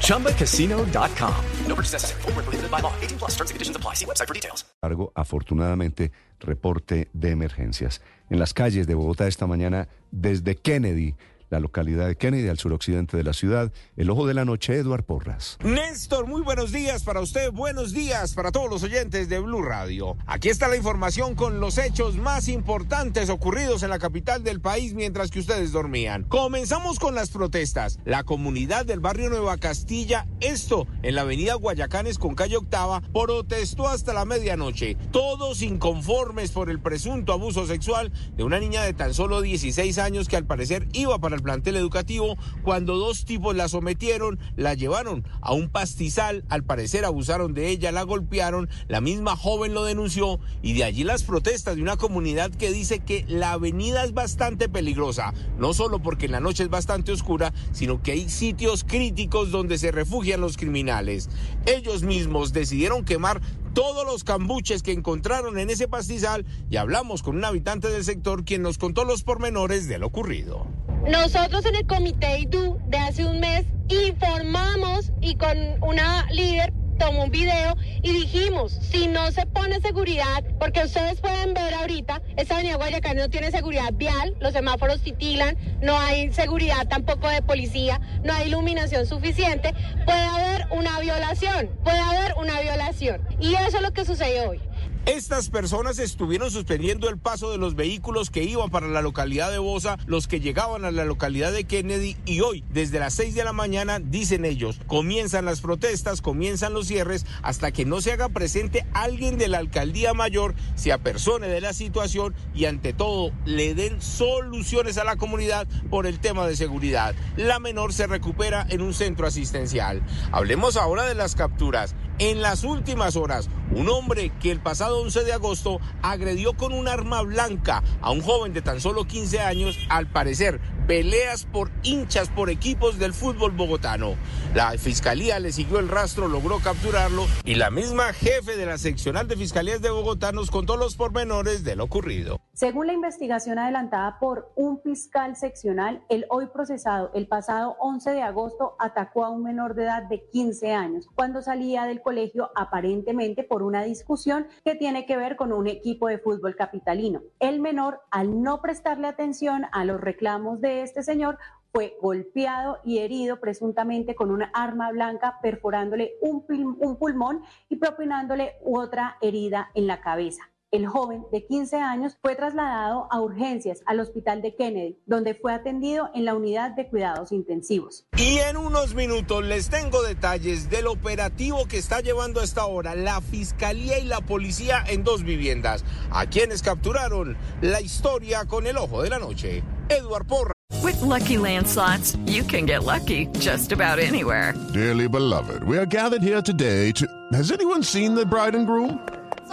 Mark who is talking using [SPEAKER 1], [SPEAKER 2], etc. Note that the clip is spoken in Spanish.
[SPEAKER 1] ChumbaCasino.com. No purchase necessary. Full prohibited by law. 18 plus terms and conditions apply. See website for details.
[SPEAKER 2] Largo, afortunadamente, reporte de emergencias. En las calles de Bogotá esta mañana, desde Kennedy, la localidad de Kennedy, al suroccidente de la ciudad, el ojo de la noche, Eduard Porras.
[SPEAKER 3] Néstor, muy buenos días para usted, buenos días para todos los oyentes de Blue Radio. Aquí está la información con los hechos más importantes ocurridos en la capital del país mientras que ustedes dormían. Comenzamos con las protestas. La comunidad del barrio Nueva Castilla, esto en la avenida Guayacanes con calle Octava, protestó hasta la medianoche. Todos inconformes por el presunto abuso sexual de una niña de tan solo 16 años que al parecer iba para el plantel educativo cuando dos tipos la sometieron, la llevaron a un pastizal, al parecer abusaron de ella, la golpearon, la misma joven lo denunció y de allí las protestas de una comunidad que dice que la avenida es bastante peligrosa, no solo porque en la noche es bastante oscura, sino que hay sitios críticos donde se refugian los criminales. Ellos mismos decidieron quemar todos los cambuches que encontraron en ese pastizal y hablamos con un habitante del sector quien nos contó los pormenores de lo ocurrido.
[SPEAKER 4] Nosotros en el comité IDU de hace un mes informamos y con una líder tomó un video y dijimos, si no se pone seguridad, porque ustedes pueden ver ahorita, esta avenida Guayacán no tiene seguridad vial, los semáforos titilan, no hay seguridad tampoco de policía, no hay iluminación suficiente, puede haber una violación, puede haber una violación. Y eso es lo que sucedió hoy.
[SPEAKER 3] Estas personas estuvieron suspendiendo el paso de los vehículos que iban para la localidad de Bosa, los que llegaban a la localidad de Kennedy y hoy, desde las 6 de la mañana, dicen ellos, comienzan las protestas, comienzan los cierres, hasta que no se haga presente alguien de la alcaldía mayor, se apersone de la situación y ante todo le den soluciones a la comunidad por el tema de seguridad. La menor se recupera en un centro asistencial. Hablemos ahora de las capturas. En las últimas horas, un hombre que el pasado 11 de agosto agredió con un arma blanca a un joven de tan solo 15 años, al parecer peleas por hinchas por equipos del fútbol bogotano. La fiscalía le siguió el rastro, logró capturarlo y la misma jefe de la seccional de fiscalías de Bogotá nos contó los pormenores de lo ocurrido.
[SPEAKER 5] Según la investigación adelantada por un fiscal seccional, el hoy procesado el pasado 11 de agosto atacó a un menor de edad de 15 años cuando salía del colegio aparentemente por una discusión que tiene que ver con un equipo de fútbol capitalino. El menor, al no prestarle atención a los reclamos de este señor, fue golpeado y herido presuntamente con una arma blanca, perforándole un, pulmón y propinándole otra herida en la cabeza. El joven de 15 años fue trasladado a urgencias al hospital de Kennedy, donde fue atendido en la unidad de cuidados intensivos.
[SPEAKER 3] Y en unos minutos les tengo detalles del operativo que está llevando hasta ahora la fiscalía y la policía en dos viviendas, a quienes capturaron la historia con el ojo de la noche. Edward Porra.
[SPEAKER 6] With lucky landslots, you can get lucky just about anywhere.
[SPEAKER 7] Dearly beloved, we are gathered here today to. Has anyone seen the bride and groom?